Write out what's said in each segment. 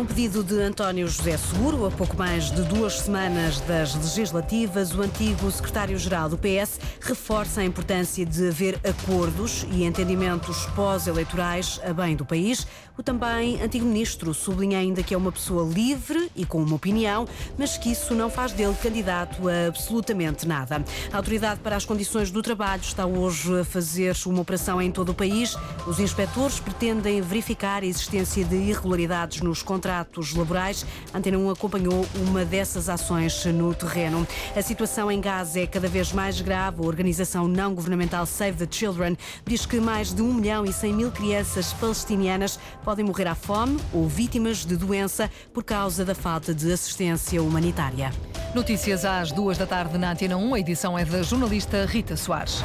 Um pedido de António José Seguro. A pouco mais de duas semanas das legislativas, o antigo secretário-geral do PS reforça a importância de haver acordos e entendimentos pós-eleitorais a bem do país. O também antigo ministro sublinha ainda que é uma pessoa livre e com uma opinião, mas que isso não faz dele candidato a absolutamente nada. A Autoridade para as Condições do Trabalho está hoje a fazer uma operação em todo o país. Os inspectores pretendem verificar a existência de irregularidades nos contratos laborais. A Antena 1 acompanhou uma dessas ações no terreno. A situação em Gaza é cada vez mais grave. A organização não governamental Save the Children diz que mais de 1 milhão e 100 mil crianças palestinianas podem morrer à fome ou vítimas de doença por causa da falta de assistência humanitária. Notícias às duas da tarde na Antena 1. A edição é da jornalista Rita Soares.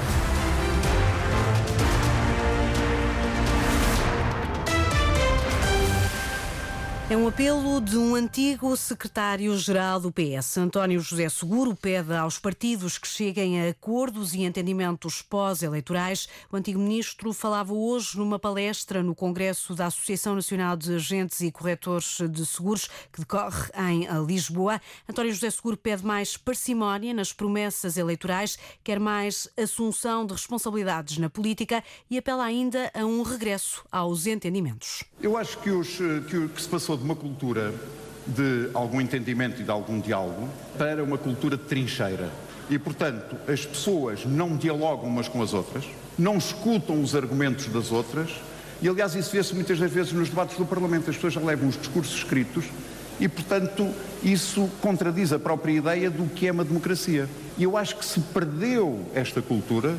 É um apelo de um antigo secretário-geral do PS. António José Seguro pede aos partidos que cheguem a acordos e entendimentos pós-eleitorais. O antigo ministro falava hoje numa palestra no Congresso da Associação Nacional de Agentes e Corretores de Seguros, que decorre em Lisboa. António José Seguro pede mais parcimónia nas promessas eleitorais, quer mais assunção de responsabilidades na política e apela ainda a um regresso aos entendimentos. Eu acho que, os, que o que se passou de uma cultura de algum entendimento e de algum diálogo para uma cultura de trincheira. E, portanto, as pessoas não dialogam umas com as outras, não escutam os argumentos das outras, e, aliás, isso vê-se muitas das vezes nos debates do Parlamento. As pessoas já levam os discursos escritos e, portanto, isso contradiz a própria ideia do que é uma democracia. E eu acho que se perdeu esta cultura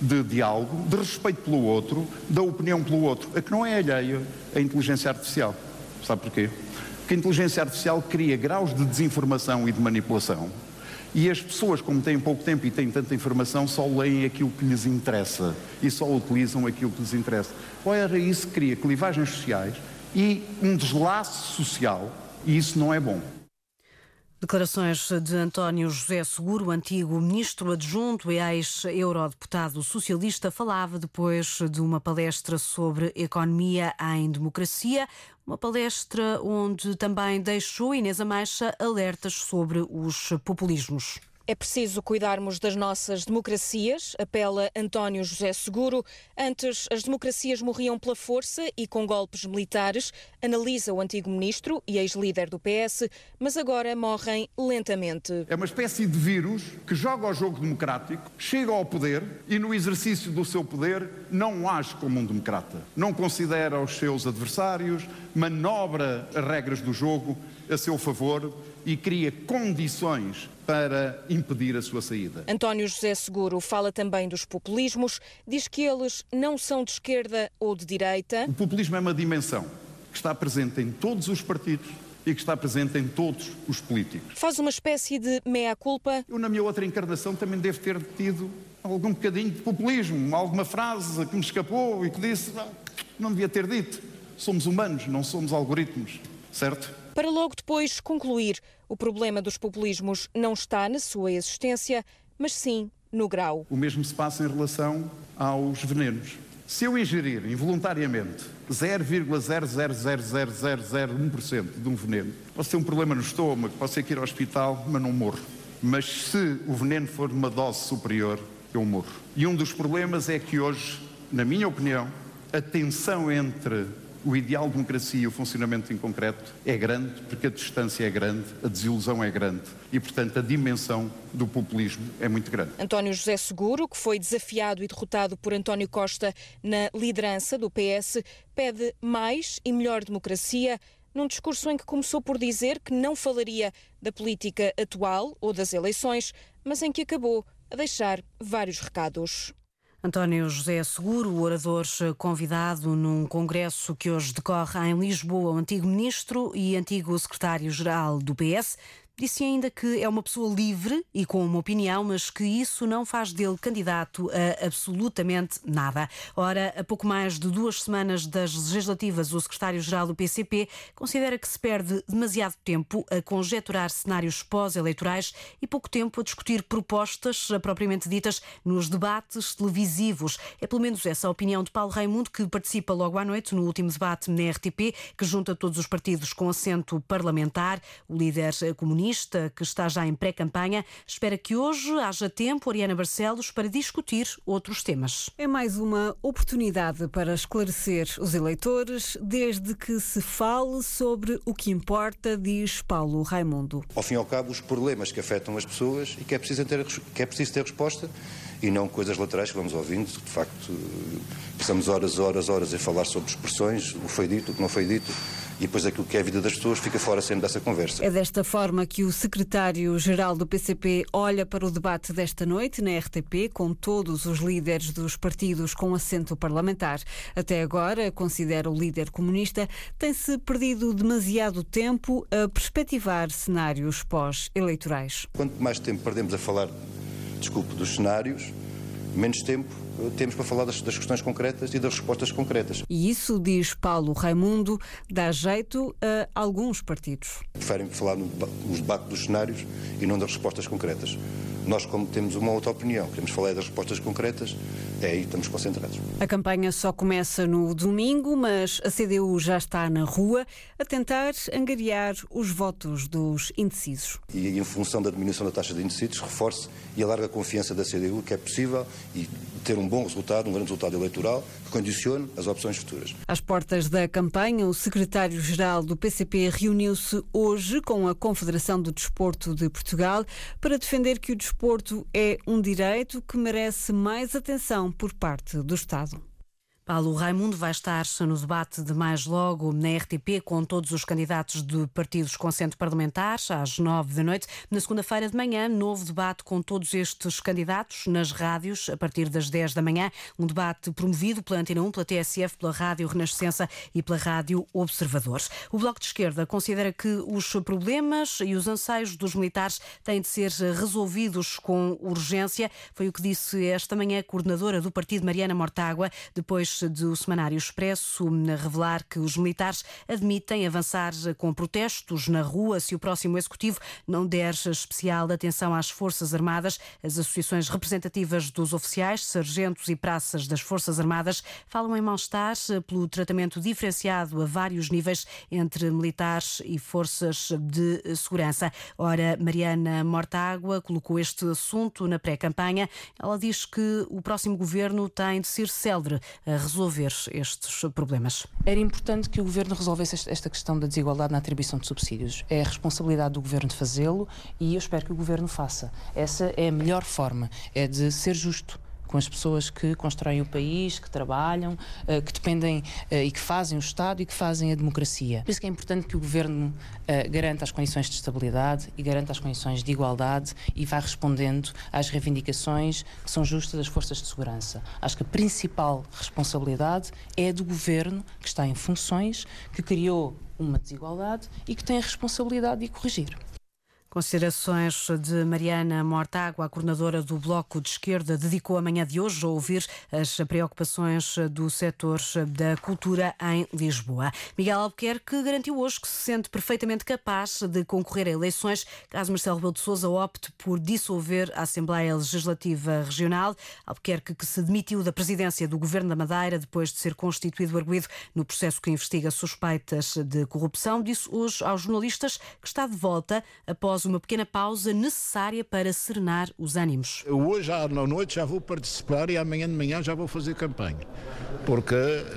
de diálogo, de respeito pelo outro, da opinião pelo outro, a que não é alheia à inteligência artificial. Sabe porquê? Porque a inteligência artificial cria graus de desinformação e de manipulação. E as pessoas, como têm pouco tempo e têm tanta informação, só leem aquilo que lhes interessa e só utilizam aquilo que lhes interessa. Ora, isso cria clivagens sociais e um deslaço social, e isso não é bom. Declarações de António José Seguro, antigo ministro adjunto e ex-eurodeputado socialista, falava depois de uma palestra sobre economia em democracia, uma palestra onde também deixou Inês Amaixa alertas sobre os populismos. É preciso cuidarmos das nossas democracias, apela António José Seguro. Antes, as democracias morriam pela força e com golpes militares, analisa o antigo ministro e ex-líder do PS, mas agora morrem lentamente. É uma espécie de vírus que joga ao jogo democrático, chega ao poder e, no exercício do seu poder, não age como um democrata. Não considera os seus adversários, manobra as regras do jogo a seu favor e cria condições para impedir a sua saída. António José Seguro fala também dos populismos, diz que eles não são de esquerda ou de direita. O populismo é uma dimensão que está presente em todos os partidos e que está presente em todos os políticos. Faz uma espécie de meia-culpa. Eu, na minha outra encarnação, também devo ter tido algum bocadinho de populismo, alguma frase que me escapou e que disse não, não devia ter dito. Somos humanos, não somos algoritmos, certo? Para logo depois concluir: o problema dos populismos não está na sua existência, mas sim no grau. O mesmo se passa em relação aos venenos. Se eu ingerir involuntariamente 0,0000001% de um veneno, posso ter um problema no estômago, posso ter que ir ao hospital, mas não morro. Mas se o veneno for de uma dose superior, eu morro. E um dos problemas é que hoje, na minha opinião, a tensão entre o ideal de democracia e o funcionamento em concreto é grande, porque a distância é grande, a desilusão é grande e, portanto, a dimensão do populismo é muito grande. António José Seguro, que foi desafiado e derrotado por António Costa na liderança do PS, pede mais e melhor democracia num discurso em que começou por dizer que não falaria da política atual ou das eleições, mas em que acabou a deixar vários recados. António José Seguro, orador convidado num congresso que hoje decorre em Lisboa, o antigo ministro e antigo secretário-geral do PS, Disse ainda que é uma pessoa livre e com uma opinião, mas que isso não faz dele candidato a absolutamente nada. Ora, a pouco mais de duas semanas das legislativas, o secretário-geral do PCP considera que se perde demasiado tempo a conjecturar cenários pós-eleitorais e pouco tempo a discutir propostas propriamente ditas nos debates televisivos. É pelo menos essa a opinião de Paulo Raimundo, que participa logo à noite no último debate na RTP, que junta todos os partidos com assento parlamentar. O líder comunista que está já em pré-campanha, espera que hoje haja tempo, Ariana Barcelos, para discutir outros temas. É mais uma oportunidade para esclarecer os eleitores, desde que se fale sobre o que importa, diz Paulo Raimundo. Ao fim e ao cabo, os problemas que afetam as pessoas e que é preciso ter, que é preciso ter resposta e não coisas laterais que vamos ouvindo. De facto, passamos horas, horas, horas a falar sobre expressões, o que foi dito, o que não foi dito e depois aquilo que é a vida das pessoas fica fora sempre dessa conversa. É desta forma que o secretário-geral do PCP olha para o debate desta noite na RTP, com todos os líderes dos partidos com assento parlamentar. Até agora, considera o líder comunista, tem-se perdido demasiado tempo a perspectivar cenários pós-eleitorais. Quanto mais tempo perdemos a falar, desculpe, dos cenários, menos tempo temos para falar das, das, questões concretas e das respostas concretas. E isso, diz Paulo Raimundo, dá jeito a alguns partidos. Preferem falar no, nos debates dos cenários e não das respostas concretas. Nós, como temos uma outra opinião, queremos falar das respostas concretas, é aí estamos concentrados. A campanha só começa no domingo, mas a CDU já está na rua a tentar angariar os votos dos indecisos. E em função da diminuição da taxa de indecisos, reforce e alarga a confiança da CDU que é possível e ter um bom resultado, um grande resultado eleitoral, que condicione as opções futuras. Às portas da campanha, o secretário-geral do PCP reuniu-se hoje com a Confederação do Desporto de Portugal para defender que o desporto é um direito que merece mais atenção por parte do Estado. Paulo Raimundo vai estar no debate de mais logo na RTP com todos os candidatos de partidos com centro parlamentar às nove da noite. Na segunda-feira de manhã, novo debate com todos estes candidatos nas rádios a partir das dez da manhã. Um debate promovido pela Antena 1, pela TSF, pela Rádio Renascença e pela Rádio Observadores. O Bloco de Esquerda considera que os problemas e os anseios dos militares têm de ser resolvidos com urgência. Foi o que disse esta manhã a coordenadora do partido, Mariana Mortágua, depois do Semanário Expresso revelar que os militares admitem avançar com protestos na rua se o próximo Executivo não der especial atenção às Forças Armadas. As associações representativas dos oficiais, sargentos e praças das Forças Armadas falam em mal-estar pelo tratamento diferenciado a vários níveis entre militares e forças de segurança. Ora, Mariana Mortágua colocou este assunto na pré-campanha. Ela diz que o próximo governo tem de ser célere a resolver estes problemas? Era importante que o Governo resolvesse esta questão da desigualdade na atribuição de subsídios. É a responsabilidade do Governo de fazê-lo e eu espero que o Governo faça. Essa é a melhor forma, é de ser justo com as pessoas que constroem o país, que trabalham, eh, que dependem eh, e que fazem o Estado e que fazem a democracia. Por isso que é importante que o Governo eh, garanta as condições de estabilidade e garanta as condições de igualdade e vá respondendo às reivindicações que são justas das forças de segurança. Acho que a principal responsabilidade é do Governo que está em funções, que criou uma desigualdade e que tem a responsabilidade de corrigir. Considerações de Mariana Mortágua, a coordenadora do Bloco de Esquerda, dedicou a manhã de hoje a ouvir as preocupações do setor da cultura em Lisboa. Miguel Albuquerque garantiu hoje que se sente perfeitamente capaz de concorrer a eleições caso Marcelo Rebelo de Sousa opte por dissolver a Assembleia Legislativa Regional. Albuquerque que se demitiu da presidência do Governo da Madeira depois de ser constituído arguído no processo que investiga suspeitas de corrupção, disse hoje aos jornalistas que está de volta após uma pequena pausa necessária para serenar os ânimos. Hoje à noite já vou participar e amanhã de manhã já vou fazer campanha, porque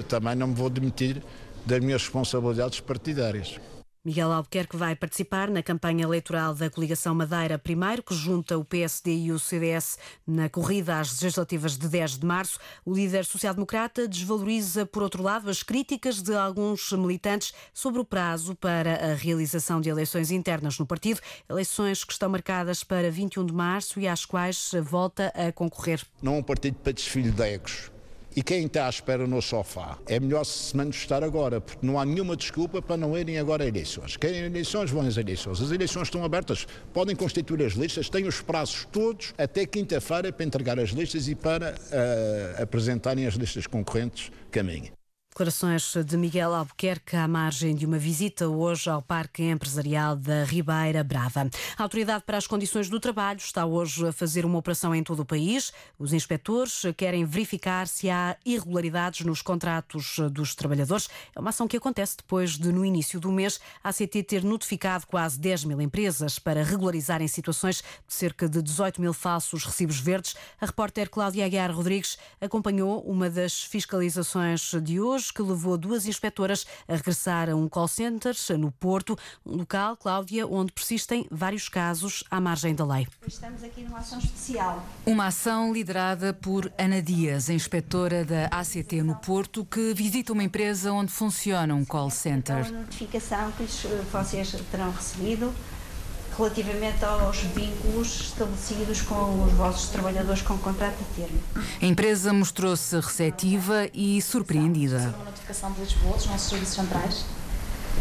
também não me vou demitir das minhas responsabilidades partidárias. Miguel Albuquerque vai participar na campanha eleitoral da coligação Madeira Primeiro, que junta o PSD e o CDS na corrida às legislativas de 10 de março. O líder social-democrata desvaloriza, por outro lado, as críticas de alguns militantes sobre o prazo para a realização de eleições internas no partido, eleições que estão marcadas para 21 de março e às quais volta a concorrer. Não é um partido para desfile de egos E quem está à espera no sofá, é melhor se manifestar agora, porque não há nenhuma desculpa para não irem agora a eleições. Querem eleições, vão às eleições. As eleições estão abertas, podem constituir as listas, têm os prazos todos até quinta-feira para entregar as listas e para uh, apresentarem as listas concorrentes caminho. Declarações de Miguel Albuquerque à margem de uma visita hoje ao Parque Empresarial da Ribeira Brava. A Autoridade para as Condições do Trabalho está hoje a fazer uma operação em todo o país. Os inspectores querem verificar se há irregularidades nos contratos dos trabalhadores. É uma ação que acontece depois de, no início do mês, a ACT ter notificado quase 10 mil empresas para regularizarem situações de cerca de 18 mil falsos recibos verdes. A repórter Cláudia Aguiar Rodrigues acompanhou uma das fiscalizações de hoje que levou duas inspectoras a regressar a um call center no Porto, um local, Cláudia, onde persistem vários casos à margem da lei. Estamos aqui numa ação especial. Uma ação liderada por Ana Dias, inspetora da ACT no Porto, que visita uma empresa onde funciona um call center. A notificação que vocês terão recebido relativamente aos vínculos estabelecidos com os vossos trabalhadores com contrato de termo. A empresa mostrou-se receptiva e surpreendida. Uma notificação de Lisboa, dos nossos serviços centrais?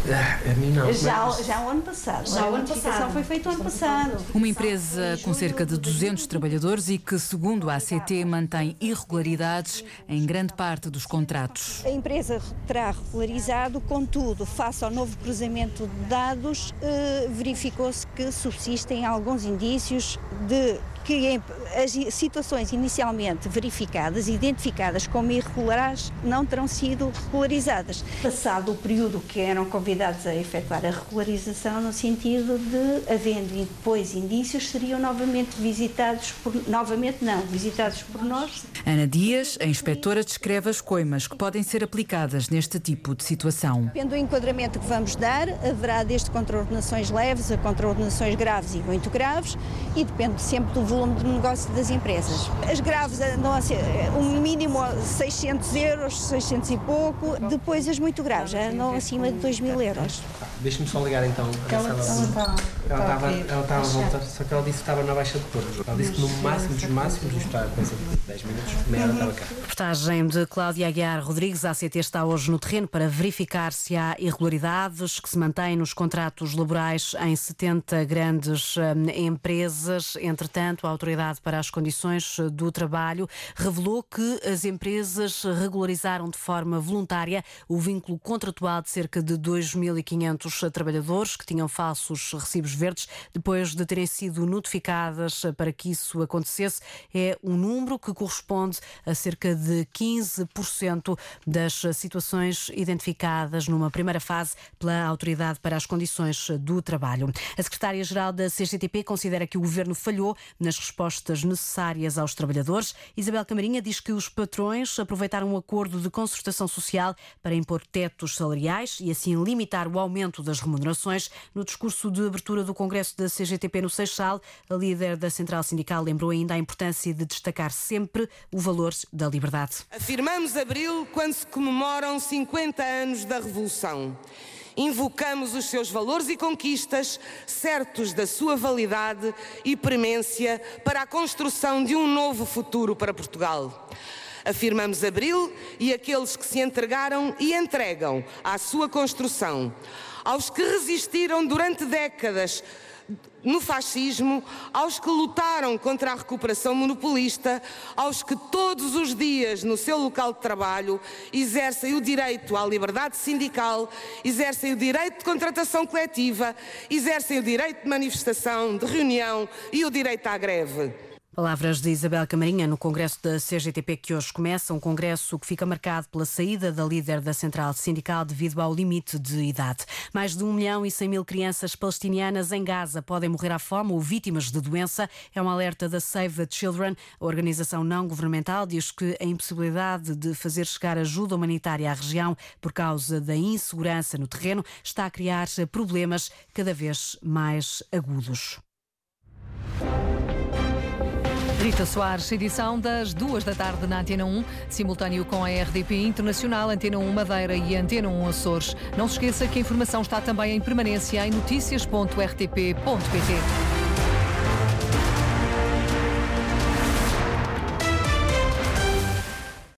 A mim não. Já, já o ano passado. Já a notificação foi feita o ano passado. Uma empresa com cerca de 200 trabalhadores e que, segundo a ACT, mantém irregularidades em grande parte dos contratos. A empresa terá regularizado, contudo, face ao novo cruzamento de dados, eh, verificou-se que subsistem alguns indícios de que as situações inicialmente verificadas, identificadas como irregulares, não terão sido regularizadas. Passado o período que eram convidados a efetuar a regularização, no sentido de, havendo depois indícios, seriam novamente visitados por. novamente não, visitados por nós. Ana Dias, a inspetora, descreve as coimas que podem ser aplicadas neste tipo de situação. Depende do enquadramento que vamos dar, haverá desde contraordenações leves a contraordenações graves e muito graves, e depende sempre do volume volume de negócio das empresas. As graves andam a ser um mínimo 600 euros, 600 e pouco, depois as muito graves andam acima de 2 mil euros. Deixa-me só ligar então. Ela, ela, estava, ela estava a voltar, só que ela disse que estava na Baixa de Porto. Ela disse que no máximo dos máximos, isto está a coisa de 10 minutos, meia hora estava cá. Reportagem de Cláudia Aguiar Rodrigues. A ACT está hoje no terreno para verificar se há irregularidades que se mantêm nos contratos laborais em 70 grandes hum, empresas. Entretanto, a Autoridade para as Condições do Trabalho revelou que as empresas regularizaram de forma voluntária o vínculo contratual de cerca de 2.500 trabalhadores que tinham falsos recibos verdes depois de terem sido notificadas para que isso acontecesse. É um número que corresponde a cerca de 15% das situações identificadas numa primeira fase pela Autoridade para as Condições do Trabalho. A secretária-geral da CGTP considera que o governo falhou nas respostas necessárias aos trabalhadores. Isabel Camarinha diz que os patrões aproveitaram um acordo de concertação social para impor tetos salariais e assim limitar o aumento das remunerações. No discurso de abertura do Congresso da CGTP no Seixal, a líder da Central Sindical lembrou ainda a importância de destacar sempre o valor da liberdade. Afirmamos abril quando se comemoram 50 anos da Revolução invocamos os seus valores e conquistas, certos da sua validade e premência para a construção de um novo futuro para Portugal. Afirmamos Abril e aqueles que se entregaram e entregam à sua construção, aos que resistiram durante décadas no fascismo, aos que lutaram contra a recuperação monopolista, aos que todos os dias no seu local de trabalho exercem o direito à liberdade sindical, exercem o direito de contratação coletiva, exercem o direito de manifestação, de reunião e o direito à greve. Palavras de Isabel Camarinha no Congresso da CGTP que hoje começa, um congresso que fica marcado pela saída da líder da Central Sindical devido ao limite de idade. Mais de 1 milhão e 100 mil crianças palestinianas em Gaza podem morrer à fome ou vítimas de doença. É um alerta da Save the Children. A organização não governamental diz que a impossibilidade de fazer chegar ajuda humanitária à região por causa da insegurança no terreno está a criar problemas cada vez mais agudos. Rita Soares, edição das duas da tarde na Antena 1, simultâneo com a RDP Internacional, Antena 1 Madeira e Antena 1 Açores. Não se esqueça que a informação está também em permanência em notícias.rtp.pt.